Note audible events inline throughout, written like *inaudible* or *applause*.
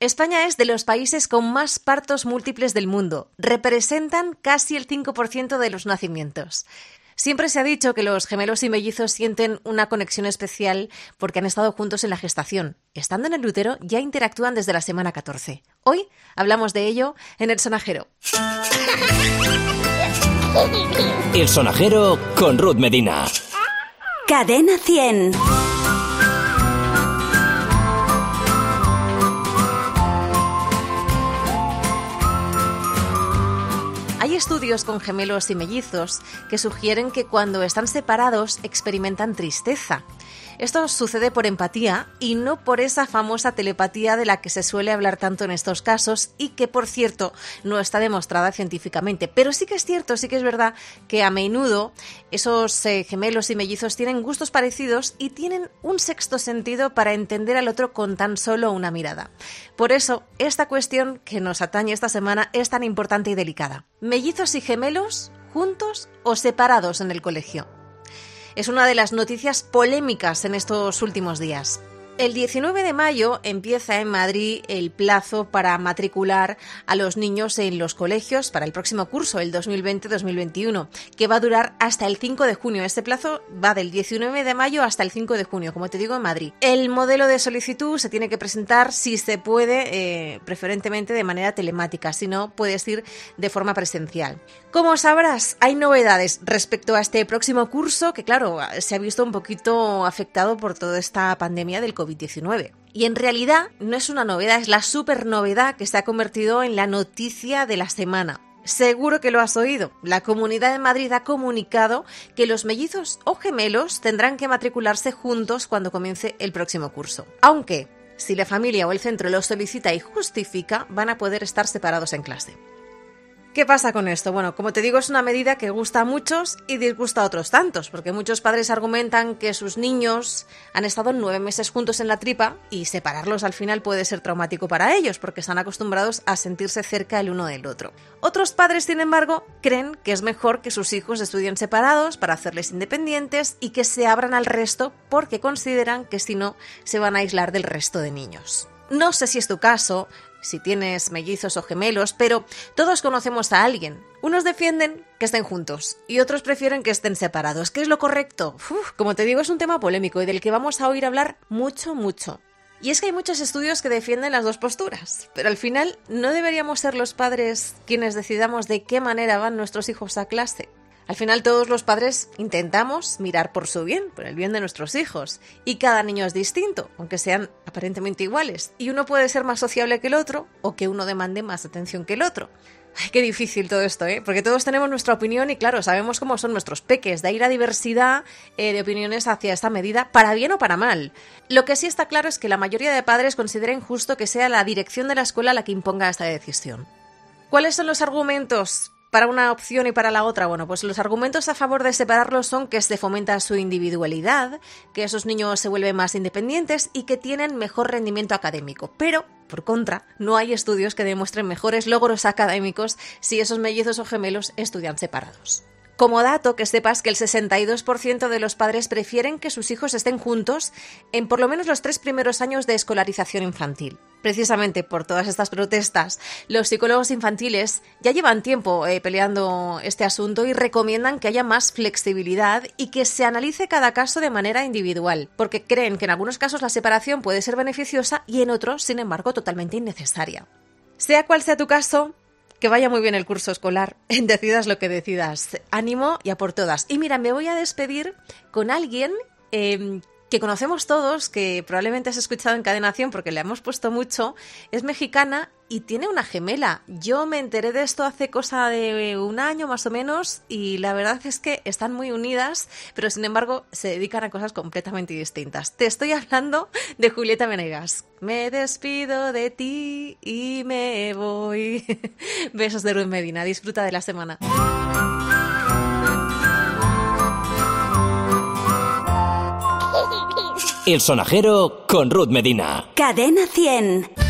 España es de los países con más partos múltiples del mundo. Representan casi el 5% de los nacimientos. Siempre se ha dicho que los gemelos y mellizos sienten una conexión especial porque han estado juntos en la gestación. Estando en el útero ya interactúan desde la semana 14. Hoy hablamos de ello en el sonajero. El sonajero con Ruth Medina. Cadena 100. Estudios con gemelos y mellizos que sugieren que cuando están separados experimentan tristeza. Esto sucede por empatía y no por esa famosa telepatía de la que se suele hablar tanto en estos casos y que, por cierto, no está demostrada científicamente. Pero sí que es cierto, sí que es verdad que a menudo esos eh, gemelos y mellizos tienen gustos parecidos y tienen un sexto sentido para entender al otro con tan solo una mirada. Por eso, esta cuestión que nos atañe esta semana es tan importante y delicada. ¿Mellizos y gemelos juntos o separados en el colegio? Es una de las noticias polémicas en estos últimos días. El 19 de mayo empieza en Madrid el plazo para matricular a los niños en los colegios para el próximo curso, el 2020-2021, que va a durar hasta el 5 de junio. Este plazo va del 19 de mayo hasta el 5 de junio, como te digo, en Madrid. El modelo de solicitud se tiene que presentar, si se puede, eh, preferentemente de manera telemática, si no, puedes ir de forma presencial. Como sabrás, hay novedades respecto a este próximo curso que, claro, se ha visto un poquito afectado por toda esta pandemia del COVID. COVID-19. Y en realidad no es una novedad, es la super novedad que se ha convertido en la noticia de la semana. Seguro que lo has oído. La Comunidad de Madrid ha comunicado que los mellizos o gemelos tendrán que matricularse juntos cuando comience el próximo curso. Aunque, si la familia o el centro lo solicita y justifica, van a poder estar separados en clase. ¿Qué pasa con esto? Bueno, como te digo, es una medida que gusta a muchos y disgusta a otros tantos, porque muchos padres argumentan que sus niños han estado nueve meses juntos en la tripa y separarlos al final puede ser traumático para ellos, porque están acostumbrados a sentirse cerca el uno del otro. Otros padres, sin embargo, creen que es mejor que sus hijos estudien separados para hacerles independientes y que se abran al resto porque consideran que si no se van a aislar del resto de niños. No sé si es tu caso, si tienes mellizos o gemelos, pero todos conocemos a alguien. Unos defienden que estén juntos y otros prefieren que estén separados. ¿Qué es lo correcto? como te digo, es un tema polémico y del que vamos a oír hablar mucho, mucho. Y es que hay muchos estudios que defienden las dos posturas, pero al final no deberíamos ser los padres quienes decidamos de qué manera van nuestros hijos a clase. Al final todos los padres intentamos mirar por su bien, por el bien de nuestros hijos, y cada niño es distinto, aunque sean aparentemente iguales, y uno puede ser más sociable que el otro o que uno demande más atención que el otro. Ay, qué difícil todo esto, ¿eh? Porque todos tenemos nuestra opinión y claro, sabemos cómo son nuestros peques. De ahí la diversidad eh, de opiniones hacia esta medida, para bien o para mal. Lo que sí está claro es que la mayoría de padres consideren justo que sea la dirección de la escuela la que imponga esta decisión. ¿Cuáles son los argumentos para una opción y para la otra? Bueno, pues los argumentos a favor de separarlos son que se fomenta su individualidad, que esos niños se vuelven más independientes y que tienen mejor rendimiento académico. Pero, por contra, no hay estudios que demuestren mejores logros académicos si esos mellizos o gemelos estudian separados. Como dato, que sepas que el 62% de los padres prefieren que sus hijos estén juntos en por lo menos los tres primeros años de escolarización infantil. Precisamente por todas estas protestas, los psicólogos infantiles ya llevan tiempo eh, peleando este asunto y recomiendan que haya más flexibilidad y que se analice cada caso de manera individual, porque creen que en algunos casos la separación puede ser beneficiosa y en otros, sin embargo, totalmente innecesaria. Sea cual sea tu caso, que vaya muy bien el curso escolar. *laughs* Decidas lo que decidas. Ánimo y a por todas. Y mira, me voy a despedir con alguien em, que conocemos todos, que probablemente has escuchado en Cadenación porque le hemos puesto mucho, es mexicana y tiene una gemela. Yo me enteré de esto hace cosa de un año más o menos y la verdad es que están muy unidas, pero sin embargo se dedican a cosas completamente distintas. Te estoy hablando de Julieta Venegas. Me despido de ti y me voy. *laughs* Besos de Ruth Medina. Disfruta de la semana. El sonajero con Ruth Medina. Cadena 100.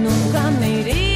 nunca me iría